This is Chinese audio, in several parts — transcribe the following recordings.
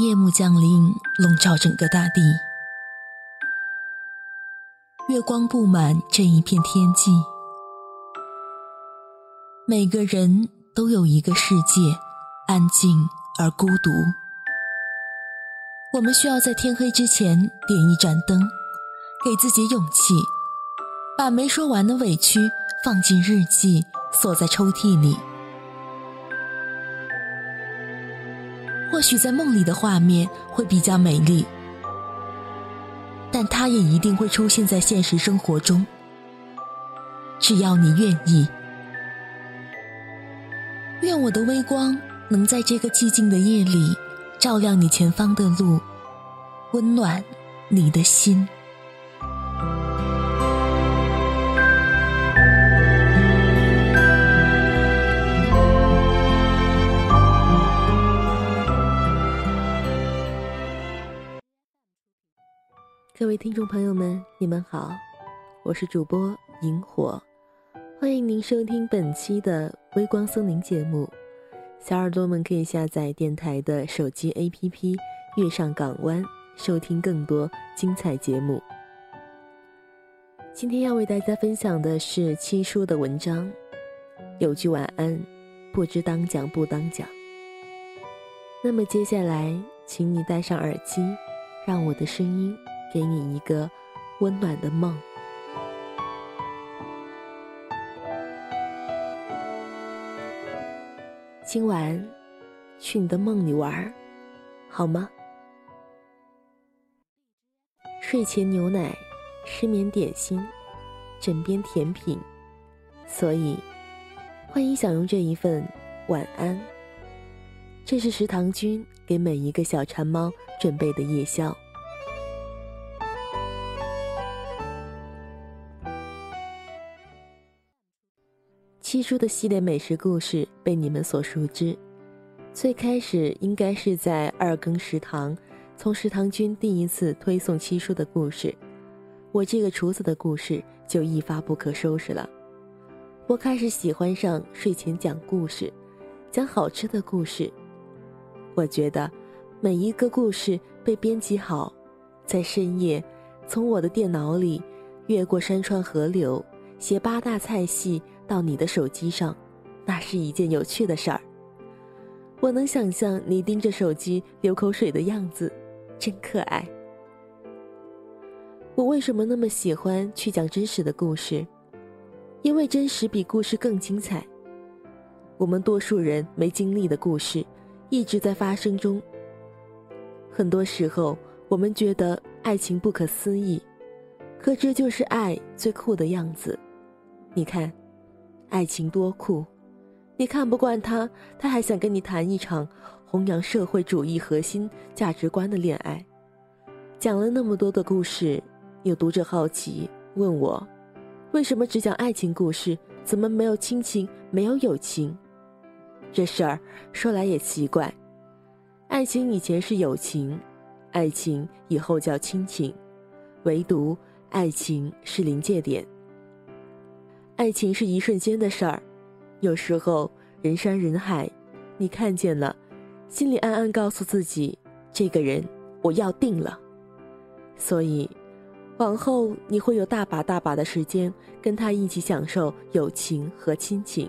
夜幕降临，笼罩整个大地，月光布满这一片天际，每个人都有一个世界，安静而孤独。我们需要在天黑之前点一盏灯，给自己勇气，把没说完的委屈放进日记，锁在抽屉里。或许在梦里的画面会比较美丽，但它也一定会出现在现实生活中。只要你愿意，愿我的微光能在这个寂静的夜里照亮你前方的路，温暖你的心。各位听众朋友们，你们好，我是主播萤火，欢迎您收听本期的微光森林节目。小耳朵们可以下载电台的手机 APP《月上港湾》，收听更多精彩节目。今天要为大家分享的是七叔的文章，有句晚安，不知当讲不当讲。那么接下来，请你戴上耳机，让我的声音。给你一个温暖的梦。今晚去你的梦里玩，好吗？睡前牛奶，失眠点心，枕边甜品，所以欢迎享用这一份晚安。这是食堂君给每一个小馋猫准备的夜宵。七叔的系列美食故事被你们所熟知，最开始应该是在二更食堂，从食堂君第一次推送七叔的故事，我这个厨子的故事就一发不可收拾了。我开始喜欢上睡前讲故事，讲好吃的故事。我觉得每一个故事被编辑好，在深夜，从我的电脑里越过山川河流，写八大菜系。到你的手机上，那是一件有趣的事儿。我能想象你盯着手机流口水的样子，真可爱。我为什么那么喜欢去讲真实的故事？因为真实比故事更精彩。我们多数人没经历的故事，一直在发生中。很多时候，我们觉得爱情不可思议，可这就是爱最酷的样子。你看。爱情多酷，你看不惯他，他还想跟你谈一场弘扬社会主义核心价值观的恋爱。讲了那么多的故事，有读者好奇问我，为什么只讲爱情故事，怎么没有亲情，没有友情？这事儿说来也奇怪，爱情以前是友情，爱情以后叫亲情，唯独爱情是临界点。爱情是一瞬间的事儿，有时候人山人海，你看见了，心里暗暗告诉自己，这个人我要定了。所以，往后你会有大把大把的时间跟他一起享受友情和亲情。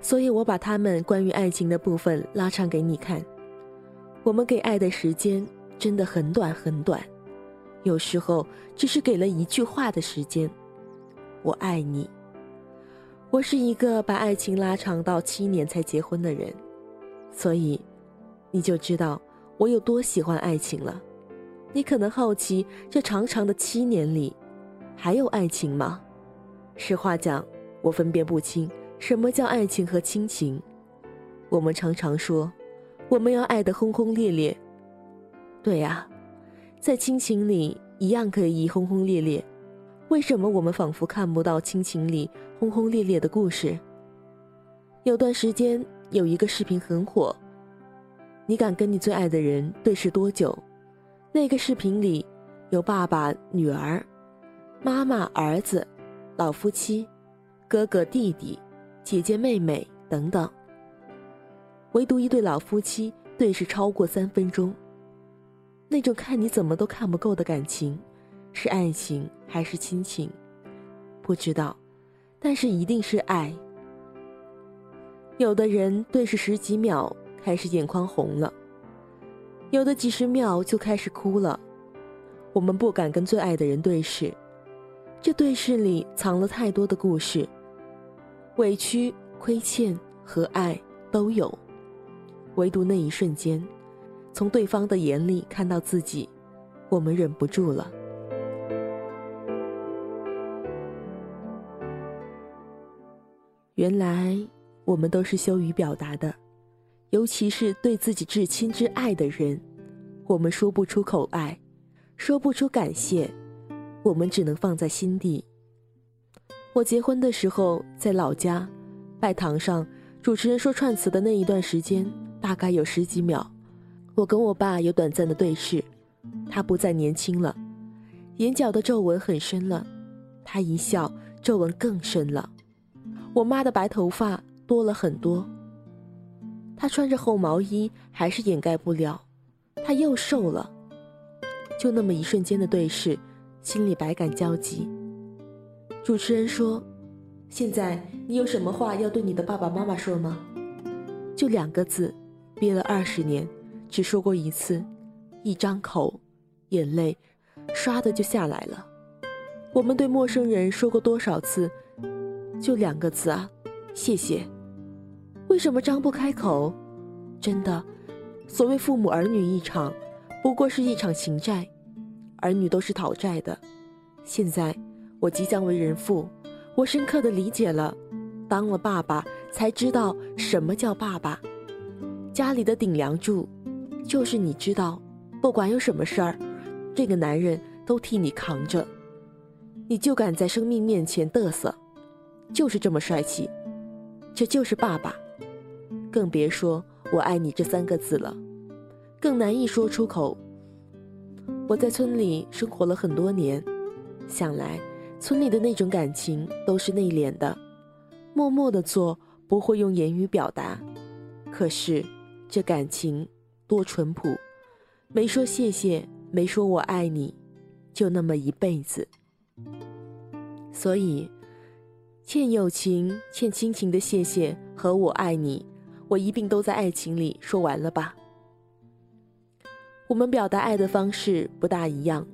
所以我把他们关于爱情的部分拉长给你看。我们给爱的时间真的很短很短，有时候只是给了一句话的时间。我爱你。我是一个把爱情拉长到七年才结婚的人，所以你就知道我有多喜欢爱情了。你可能好奇，这长长的七年里，还有爱情吗？实话讲，我分辨不清什么叫爱情和亲情。我们常常说，我们要爱得轰轰烈烈。对呀，在亲情里一样可以轰轰烈烈。为什么我们仿佛看不到亲情里轰轰烈烈的故事？有段时间有一个视频很火，你敢跟你最爱的人对视多久？那个视频里有爸爸、女儿、妈妈、儿子、老夫妻、哥哥、弟弟、姐姐、妹妹等等，唯独一对老夫妻对视超过三分钟。那种看你怎么都看不够的感情，是爱情还是亲情？不知道，但是一定是爱。有的人对视十几秒开始眼眶红了，有的几十秒就开始哭了。我们不敢跟最爱的人对视，这对视里藏了太多的故事，委屈、亏欠和爱都有，唯独那一瞬间。从对方的眼里看到自己，我们忍不住了。原来我们都是羞于表达的，尤其是对自己至亲至爱的人，我们说不出口爱，说不出感谢，我们只能放在心底。我结婚的时候在老家，拜堂上，主持人说串词的那一段时间，大概有十几秒。我跟我爸有短暂的对视，他不再年轻了，眼角的皱纹很深了，他一笑，皱纹更深了。我妈的白头发多了很多，她穿着厚毛衣还是掩盖不了，她又瘦了。就那么一瞬间的对视，心里百感交集。主持人说：“现在你有什么话要对你的爸爸妈妈说吗？”就两个字，憋了二十年。只说过一次，一张口，眼泪唰的就下来了。我们对陌生人说过多少次，就两个字啊，谢谢。为什么张不开口？真的，所谓父母儿女一场，不过是一场情债，儿女都是讨债的。现在我即将为人父，我深刻的理解了，当了爸爸才知道什么叫爸爸，家里的顶梁柱。就是你知道，不管有什么事儿，这个男人都替你扛着，你就敢在生命面前嘚瑟，就是这么帅气，这就是爸爸，更别说我爱你这三个字了，更难以说出口。我在村里生活了很多年，想来村里的那种感情都是内敛的，默默的做，不会用言语表达，可是这感情。多淳朴，没说谢谢，没说我爱你，就那么一辈子。所以，欠友情、欠亲情的谢谢和我爱你，我一并都在爱情里说完了吧。我们表达爱的方式不大一样，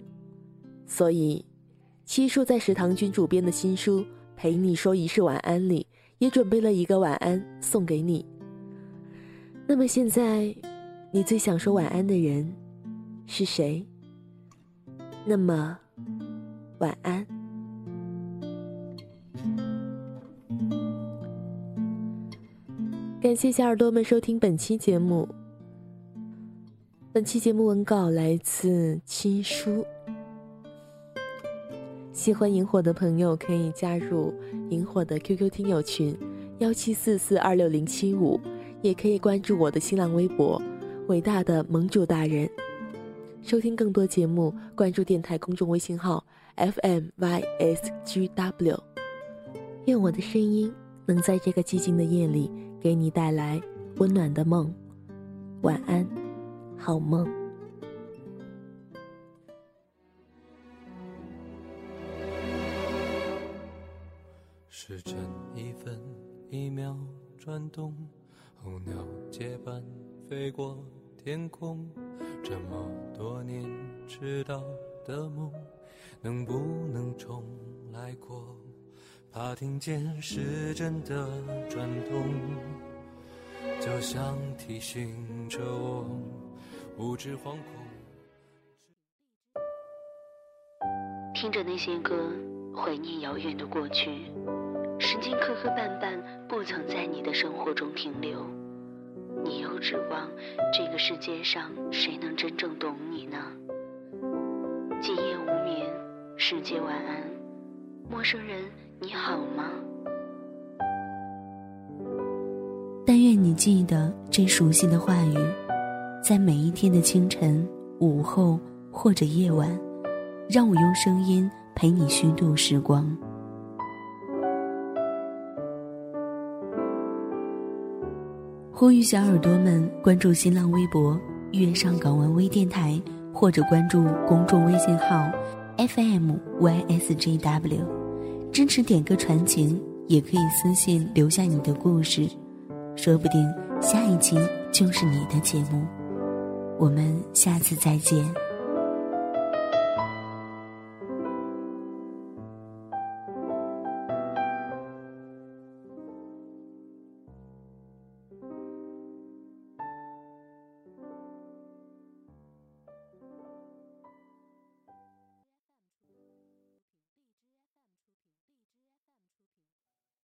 所以，七叔在食堂君主编的新书《陪你说一世晚安》里，也准备了一个晚安送给你。那么现在。你最想说晚安的人是谁？那么，晚安。感谢小耳朵们收听本期节目。本期节目文稿来自七叔。喜欢萤火的朋友可以加入萤火的 QQ 听友群幺七四四二六零七五，也可以关注我的新浪微博。伟大的盟主大人，收听更多节目，关注电台公众微信号 FMYSGW。愿我的声音能在这个寂静的夜里给你带来温暖的梦。晚安，好梦。时针一分一秒转动，候鸟结伴。飞过天空，这么多年迟到的梦，能不能重来过？怕听见时针的转动，就像提醒着我，不知惶恐。听着那些歌，怀念遥远的过去，时间磕磕绊绊，不曾在你的生活中停留。你又指望这个世界上谁能真正懂你呢？今夜无眠，世界晚安，陌生人你好吗？但愿你记得这熟悉的话语，在每一天的清晨、午后或者夜晚，让我用声音陪你虚度时光。呼吁小耳朵们关注新浪微博“月上港湾微电台”，或者关注公众微信号 “FMYSJW”，支持点歌传情，也可以私信留下你的故事，说不定下一期就是你的节目。我们下次再见。